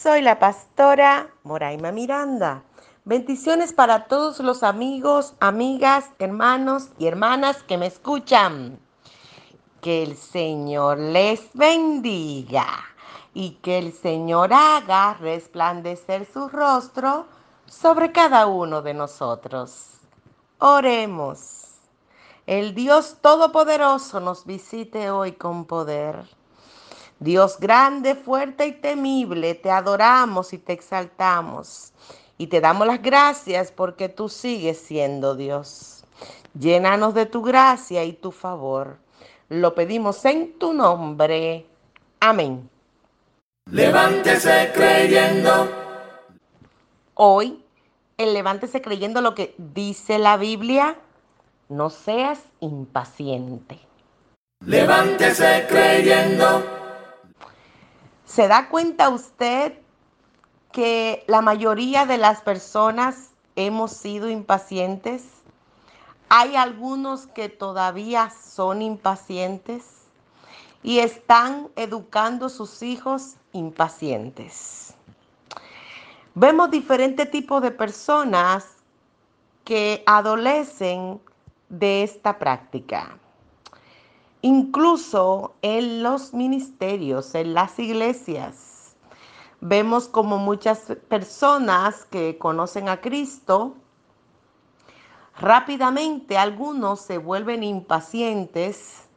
Soy la pastora Moraima Miranda. Bendiciones para todos los amigos, amigas, hermanos y hermanas que me escuchan. Que el Señor les bendiga y que el Señor haga resplandecer su rostro sobre cada uno de nosotros. Oremos. El Dios Todopoderoso nos visite hoy con poder Dios grande, fuerte y temible, te adoramos y te exaltamos y te damos las gracias porque tú sigues siendo Dios. Llénanos de tu gracia y tu favor. Lo pedimos en tu nombre. Amén. Levántese creyendo. Hoy, el levántese creyendo lo que dice la Biblia, no seas impaciente. Levántese creyendo. ¿Se da cuenta usted que la mayoría de las personas hemos sido impacientes? Hay algunos que todavía son impacientes y están educando sus hijos impacientes. Vemos diferentes tipos de personas que adolecen de esta práctica. Incluso en los ministerios, en las iglesias, vemos como muchas personas que conocen a Cristo, rápidamente algunos se vuelven impacientes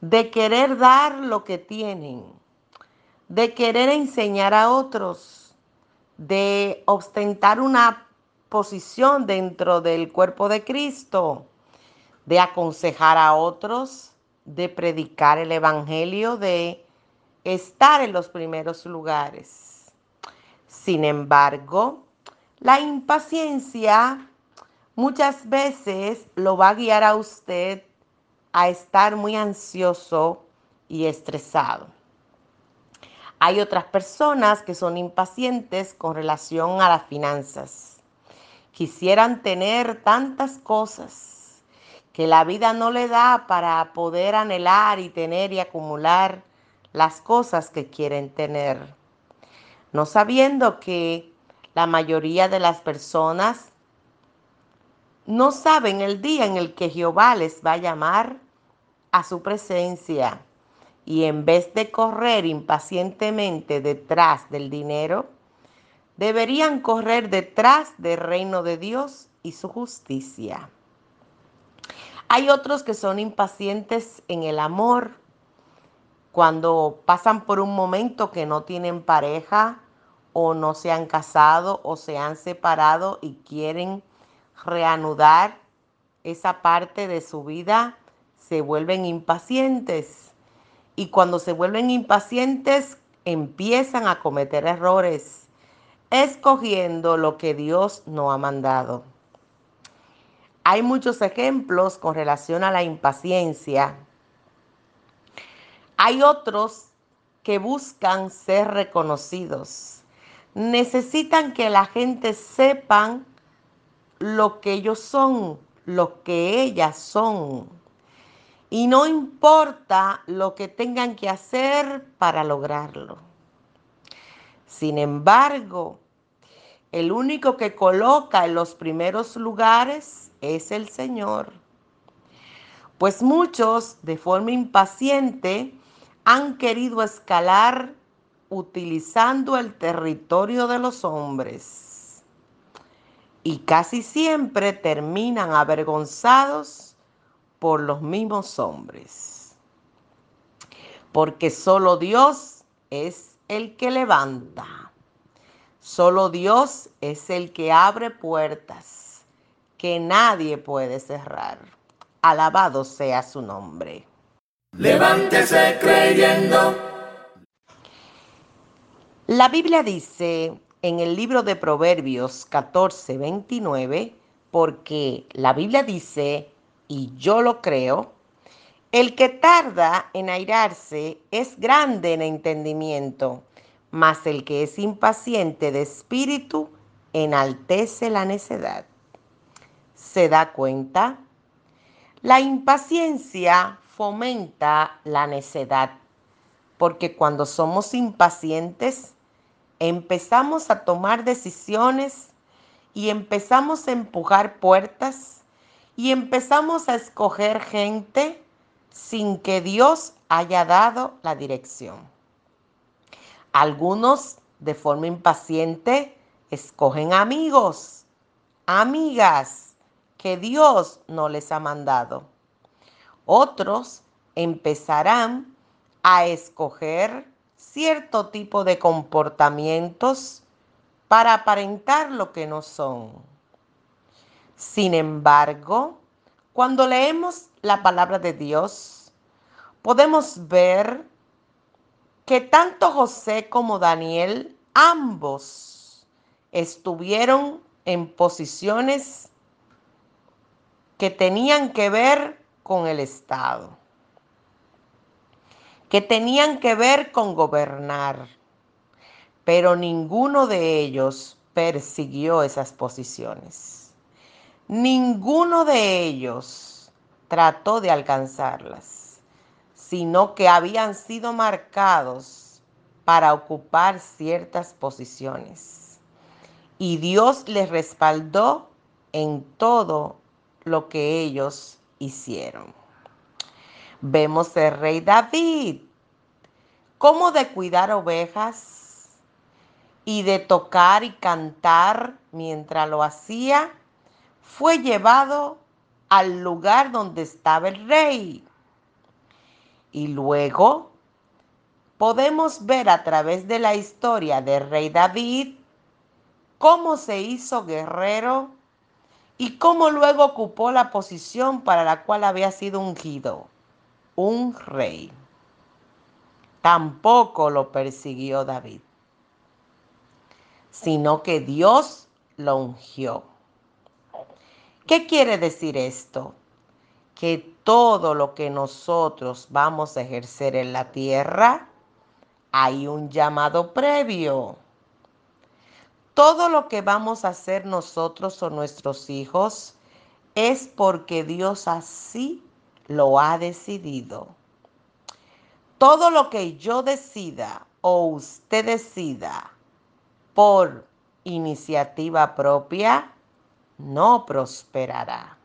de querer dar lo que tienen, de querer enseñar a otros, de ostentar una posición dentro del cuerpo de Cristo, de aconsejar a otros, de predicar el Evangelio, de estar en los primeros lugares. Sin embargo, la impaciencia muchas veces lo va a guiar a usted a estar muy ansioso y estresado. Hay otras personas que son impacientes con relación a las finanzas. Quisieran tener tantas cosas que la vida no le da para poder anhelar y tener y acumular las cosas que quieren tener. No sabiendo que la mayoría de las personas no saben el día en el que Jehová les va a llamar a su presencia y en vez de correr impacientemente detrás del dinero, deberían correr detrás del reino de Dios y su justicia. Hay otros que son impacientes en el amor cuando pasan por un momento que no tienen pareja o no se han casado o se han separado y quieren reanudar esa parte de su vida, se vuelven impacientes. Y cuando se vuelven impacientes, empiezan a cometer errores, escogiendo lo que Dios no ha mandado. Hay muchos ejemplos con relación a la impaciencia. Hay otros que buscan ser reconocidos. Necesitan que la gente sepan lo que ellos son, lo que ellas son. Y no importa lo que tengan que hacer para lograrlo. Sin embargo, el único que coloca en los primeros lugares es el Señor. Pues muchos de forma impaciente han querido escalar utilizando el territorio de los hombres y casi siempre terminan avergonzados por los mismos hombres. Porque solo Dios es el que levanta. Solo Dios es el que abre puertas que nadie puede cerrar. Alabado sea su nombre. Levántese creyendo. La Biblia dice en el libro de Proverbios 14, 29, porque la Biblia dice, y yo lo creo, el que tarda en airarse es grande en entendimiento, mas el que es impaciente de espíritu enaltece la necedad. ¿Se da cuenta? La impaciencia fomenta la necedad, porque cuando somos impacientes, empezamos a tomar decisiones y empezamos a empujar puertas y empezamos a escoger gente sin que Dios haya dado la dirección. Algunos de forma impaciente escogen amigos, amigas que Dios no les ha mandado. Otros empezarán a escoger cierto tipo de comportamientos para aparentar lo que no son. Sin embargo, cuando leemos la palabra de Dios, podemos ver que tanto José como Daniel, ambos, estuvieron en posiciones que tenían que ver con el Estado, que tenían que ver con gobernar, pero ninguno de ellos persiguió esas posiciones. Ninguno de ellos trató de alcanzarlas, sino que habían sido marcados para ocupar ciertas posiciones. Y Dios les respaldó en todo lo que ellos hicieron. Vemos el rey David, cómo de cuidar ovejas y de tocar y cantar mientras lo hacía, fue llevado al lugar donde estaba el rey. Y luego podemos ver a través de la historia del rey David cómo se hizo guerrero y cómo luego ocupó la posición para la cual había sido ungido, un rey. Tampoco lo persiguió David, sino que Dios lo ungió. ¿Qué quiere decir esto? Que todo lo que nosotros vamos a ejercer en la tierra, hay un llamado previo. Todo lo que vamos a hacer nosotros o nuestros hijos es porque Dios así lo ha decidido. Todo lo que yo decida o usted decida por iniciativa propia no prosperará.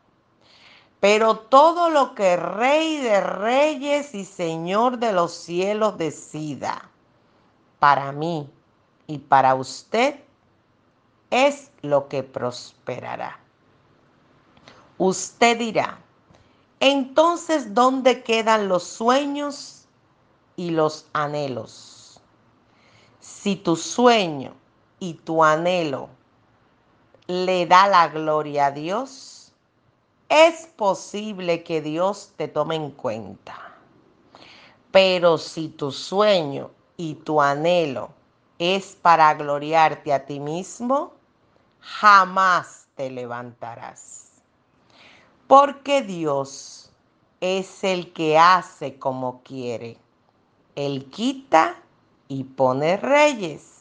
Pero todo lo que Rey de Reyes y Señor de los cielos decida para mí y para usted es lo que prosperará. Usted dirá, entonces, ¿dónde quedan los sueños y los anhelos? Si tu sueño y tu anhelo le da la gloria a Dios, es posible que Dios te tome en cuenta. Pero si tu sueño y tu anhelo es para gloriarte a ti mismo, jamás te levantarás. Porque Dios es el que hace como quiere. Él quita y pone reyes.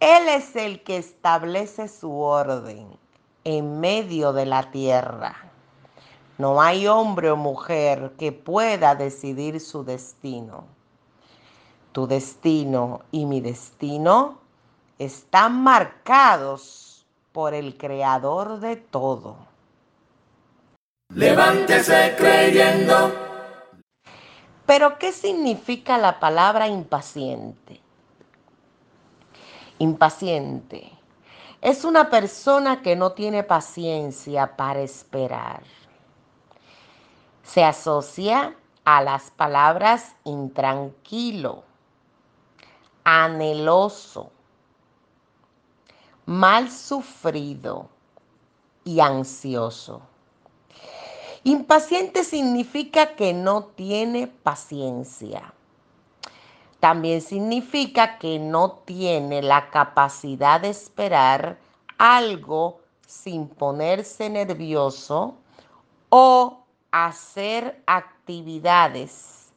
Él es el que establece su orden en medio de la tierra. No hay hombre o mujer que pueda decidir su destino. Tu destino y mi destino están marcados por el creador de todo. Levántese creyendo. Pero ¿qué significa la palabra impaciente? Impaciente es una persona que no tiene paciencia para esperar. Se asocia a las palabras intranquilo, anheloso, mal sufrido y ansioso. Impaciente significa que no tiene paciencia. también significa que no tiene la capacidad de esperar algo sin ponerse nervioso o hacer actividades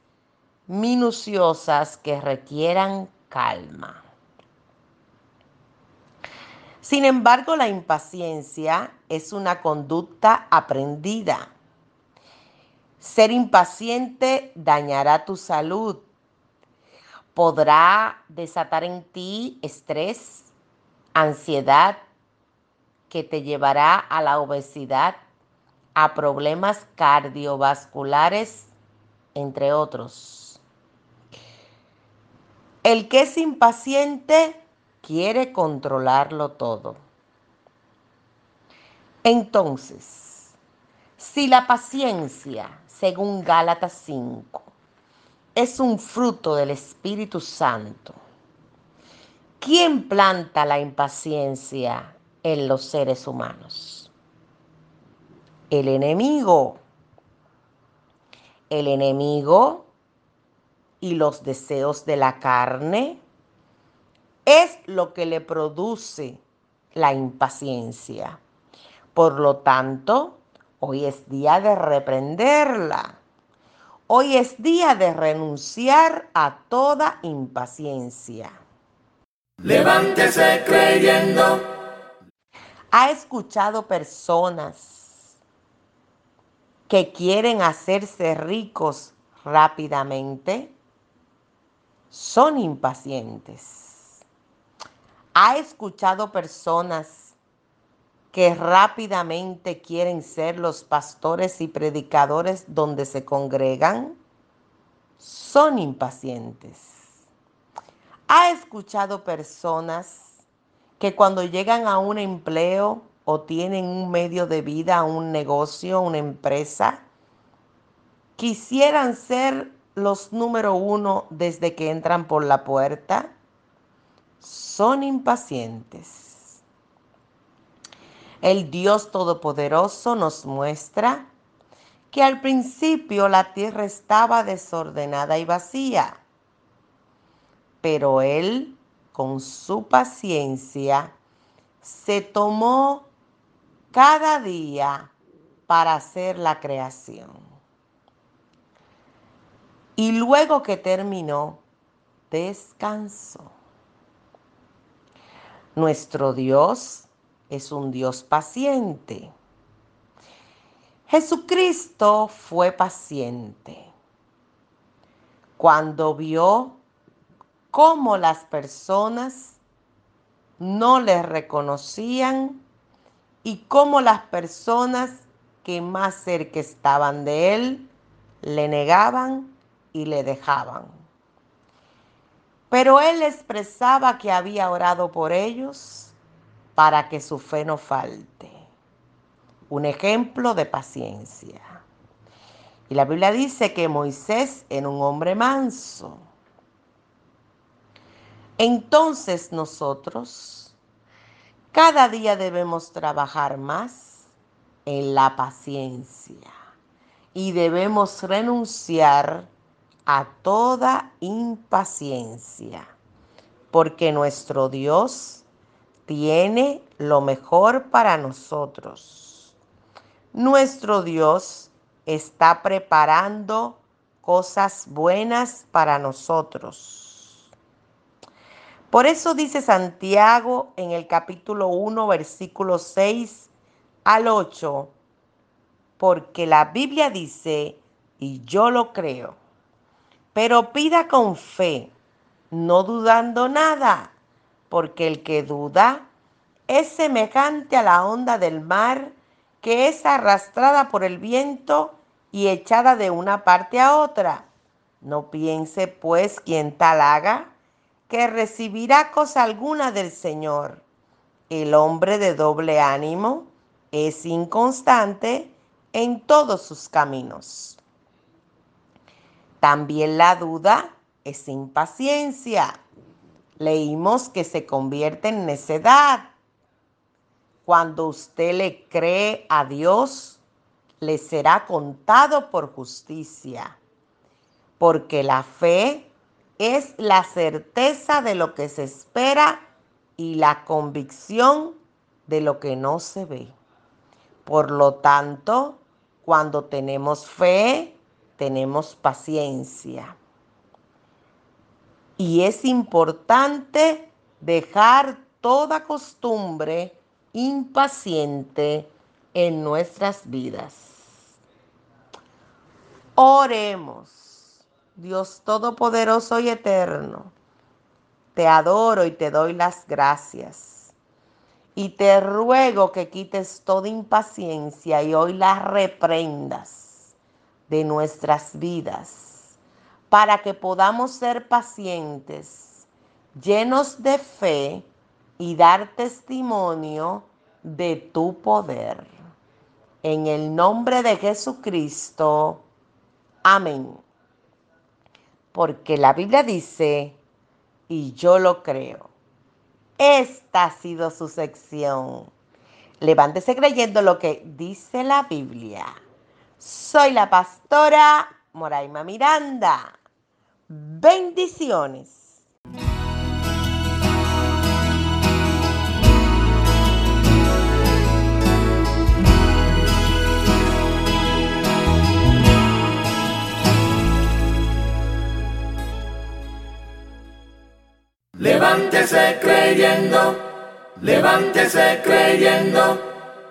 minuciosas que requieran calma. Sin embargo, la impaciencia es una conducta aprendida. Ser impaciente dañará tu salud. Podrá desatar en ti estrés, ansiedad, que te llevará a la obesidad, a problemas cardiovasculares, entre otros. El que es impaciente quiere controlarlo todo. Entonces, si la paciencia, según Gálatas 5, es un fruto del Espíritu Santo, ¿quién planta la impaciencia en los seres humanos? El enemigo. El enemigo y los deseos de la carne es lo que le produce la impaciencia. Por lo tanto, hoy es día de reprenderla. Hoy es día de renunciar a toda impaciencia. Levántese creyendo. ¿Ha escuchado personas que quieren hacerse ricos rápidamente? Son impacientes ¿Ha escuchado personas que rápidamente quieren ser los pastores y predicadores donde se congregan? Son impacientes. ¿Ha escuchado personas que cuando llegan a un empleo o tienen un medio de vida, un negocio, una empresa, quisieran ser los número uno desde que entran por la puerta? Son impacientes. El Dios Todopoderoso nos muestra que al principio la tierra estaba desordenada y vacía, pero Él, con su paciencia, se tomó cada día para hacer la creación. Y luego que terminó, descansó. Nuestro Dios es un Dios paciente. Jesucristo fue paciente cuando vio cómo las personas no le reconocían y cómo las personas que más cerca estaban de él le negaban y le dejaban. Pero él expresaba que había orado por ellos para que su fe no falte. Un ejemplo de paciencia. Y la Biblia dice que Moisés era un hombre manso. Entonces nosotros cada día debemos trabajar más en la paciencia y debemos renunciar a toda impaciencia, porque nuestro Dios tiene lo mejor para nosotros. Nuestro Dios está preparando cosas buenas para nosotros. Por eso dice Santiago en el capítulo 1, versículo 6 al 8, porque la Biblia dice, y yo lo creo, pero pida con fe, no dudando nada, porque el que duda es semejante a la onda del mar que es arrastrada por el viento y echada de una parte a otra. No piense pues quien tal haga, que recibirá cosa alguna del Señor. El hombre de doble ánimo es inconstante en todos sus caminos. También la duda es impaciencia. Leímos que se convierte en necedad. Cuando usted le cree a Dios, le será contado por justicia, porque la fe es la certeza de lo que se espera y la convicción de lo que no se ve. Por lo tanto, cuando tenemos fe, tenemos paciencia. Y es importante dejar toda costumbre impaciente en nuestras vidas. Oremos, Dios Todopoderoso y Eterno, te adoro y te doy las gracias. Y te ruego que quites toda impaciencia y hoy la reprendas de nuestras vidas para que podamos ser pacientes, llenos de fe y dar testimonio de tu poder. En el nombre de Jesucristo. Amén. Porque la Biblia dice, y yo lo creo. Esta ha sido su sección. Levántese creyendo lo que dice la Biblia. Soy la pastora Moraima Miranda. Bendiciones. Levántese creyendo, levántese creyendo,